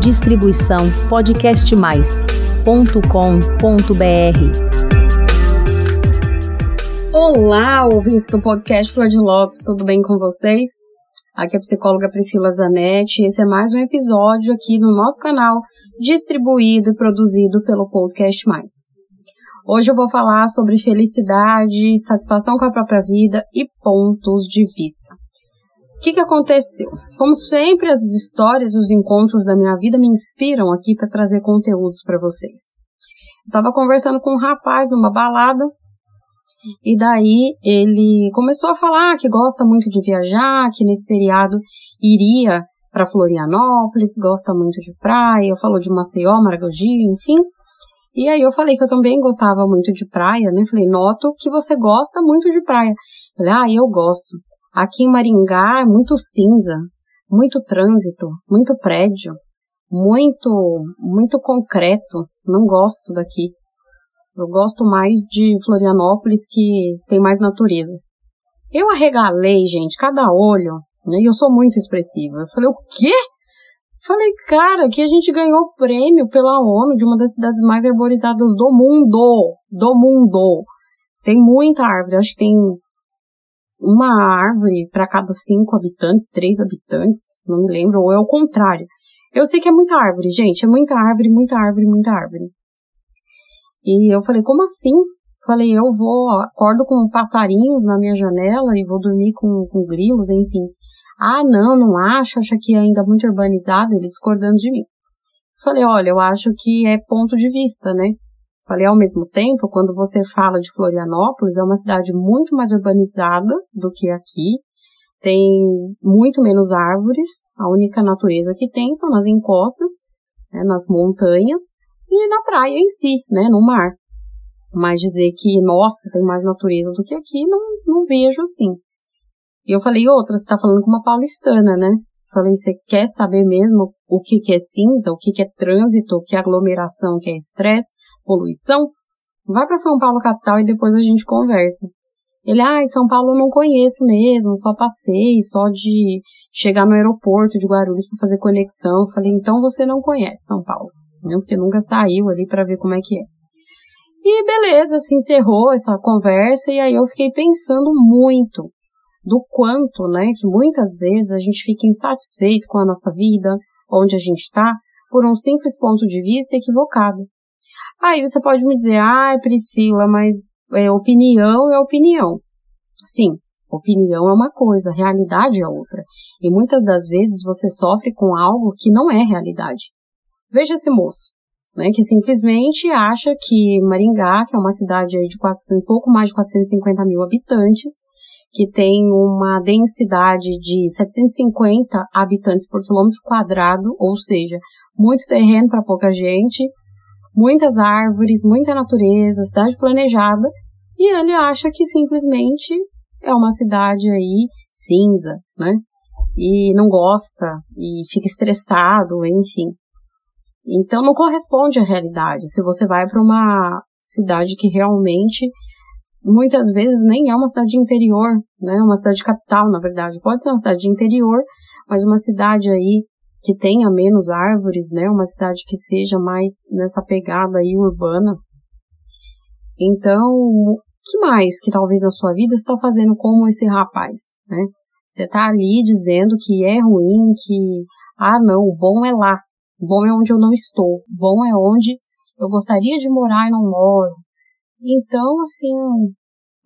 Distribuição podcastmais.com.br. Olá, ouvintes do podcast Flor de Lótus, tudo bem com vocês? Aqui é a psicóloga Priscila Zanetti e esse é mais um episódio aqui no nosso canal, distribuído e produzido pelo Podcast Mais. Hoje eu vou falar sobre felicidade, satisfação com a própria vida e pontos de vista. O que, que aconteceu? Como sempre, as histórias e os encontros da minha vida me inspiram aqui para trazer conteúdos para vocês. Estava conversando com um rapaz numa balada e daí ele começou a falar que gosta muito de viajar, que nesse feriado iria para Florianópolis, gosta muito de praia, falou de Maceió, Maragogi, enfim. E aí eu falei que eu também gostava muito de praia, né? Falei, noto que você gosta muito de praia. Ele, ah, eu gosto. Aqui em Maringá é muito cinza, muito trânsito, muito prédio, muito, muito concreto. Não gosto daqui. Eu gosto mais de Florianópolis que tem mais natureza. Eu arregalei, gente, cada olho, né? E eu sou muito expressiva. Eu falei, o quê? Falei, cara, que a gente ganhou prêmio pela ONU de uma das cidades mais arborizadas do mundo. Do mundo. Tem muita árvore, acho que tem uma árvore para cada cinco habitantes, três habitantes, não me lembro, ou é o contrário. Eu sei que é muita árvore, gente, é muita árvore, muita árvore, muita árvore. E eu falei, como assim? Falei, eu vou, acordo com passarinhos na minha janela e vou dormir com, com grilos, enfim. Ah, não, não acho, acho que é ainda muito urbanizado, ele discordando de mim. Falei, olha, eu acho que é ponto de vista, né? Falei, ao mesmo tempo, quando você fala de Florianópolis, é uma cidade muito mais urbanizada do que aqui. Tem muito menos árvores. A única natureza que tem são nas encostas, né, nas montanhas e na praia em si, né, no mar. Mas dizer que, nossa, tem mais natureza do que aqui, não, não vejo assim. E eu falei, outra, você tá falando com uma paulistana, né? Falei, você quer saber mesmo o que, que é cinza, o que, que é trânsito, o que é aglomeração, o que é estresse, poluição? Vai para São Paulo capital e depois a gente conversa. Ele, ah, São Paulo eu não conheço mesmo, só passei, só de chegar no aeroporto de Guarulhos para fazer conexão. falei, então você não conhece São Paulo, né? Porque nunca saiu ali para ver como é que é. E beleza, se encerrou essa conversa e aí eu fiquei pensando muito do quanto, né, que muitas vezes a gente fica insatisfeito com a nossa vida, onde a gente está, por um simples ponto de vista equivocado. Aí você pode me dizer, ah, Priscila, mas é, opinião é opinião. Sim, opinião é uma coisa, realidade é outra. E muitas das vezes você sofre com algo que não é realidade. Veja esse moço, né, que simplesmente acha que Maringá, que é uma cidade de 400, pouco mais de 450 mil habitantes, que tem uma densidade de 750 habitantes por quilômetro quadrado, ou seja, muito terreno para pouca gente, muitas árvores, muita natureza, cidade planejada, e ele acha que simplesmente é uma cidade aí cinza, né? E não gosta, e fica estressado, enfim. Então não corresponde à realidade. Se você vai para uma cidade que realmente muitas vezes nem é uma cidade de interior, né? Uma cidade capital, na verdade. Pode ser uma cidade de interior, mas uma cidade aí que tenha menos árvores, né? Uma cidade que seja mais nessa pegada aí urbana. Então, que mais que talvez na sua vida está fazendo como esse rapaz, né? Você está ali dizendo que é ruim, que ah não, o bom é lá, o bom é onde eu não estou, o bom é onde eu gostaria de morar e não moro, então, assim,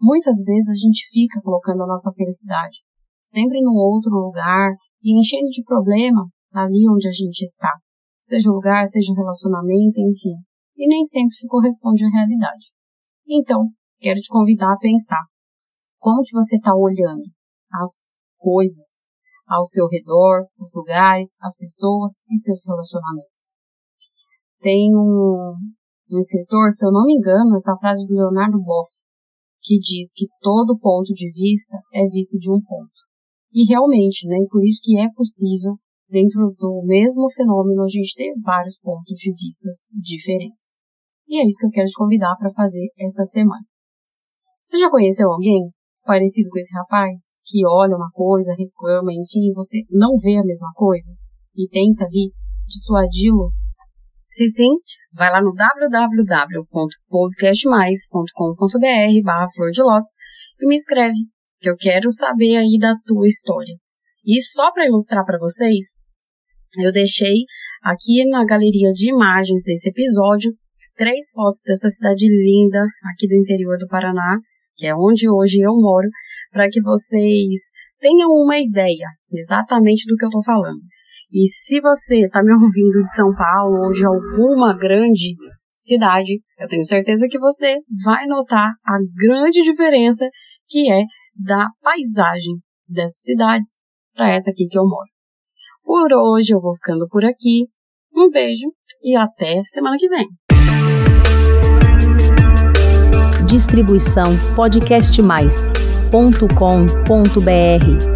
muitas vezes a gente fica colocando a nossa felicidade sempre num outro lugar e enchendo de problema ali onde a gente está. Seja o lugar, seja o relacionamento, enfim. E nem sempre se corresponde à realidade. Então, quero te convidar a pensar como que você está olhando as coisas ao seu redor, os lugares, as pessoas e seus relacionamentos. Tem um, um escritor, se eu não me engano, essa frase do Leonardo Boff, que diz que todo ponto de vista é vista de um ponto. E realmente, né, por isso que é possível, dentro do mesmo fenômeno, a gente ter vários pontos de vistas diferentes. E é isso que eu quero te convidar para fazer essa semana. Você já conheceu alguém parecido com esse rapaz, que olha uma coisa, reclama, enfim, você não vê a mesma coisa e tenta ali dissuadi-lo? Se sim, vai lá no www.podcastmais.com.br barra flor de lótus e me escreve, que eu quero saber aí da tua história. E só para ilustrar para vocês, eu deixei aqui na galeria de imagens desse episódio três fotos dessa cidade linda aqui do interior do Paraná, que é onde hoje eu moro, para que vocês tenham uma ideia exatamente do que eu estou falando. E se você está me ouvindo de São Paulo ou de alguma grande cidade, eu tenho certeza que você vai notar a grande diferença que é da paisagem dessas cidades para essa aqui que eu moro. Por hoje eu vou ficando por aqui. Um beijo e até semana que vem. Distribuição podcastmais.com.br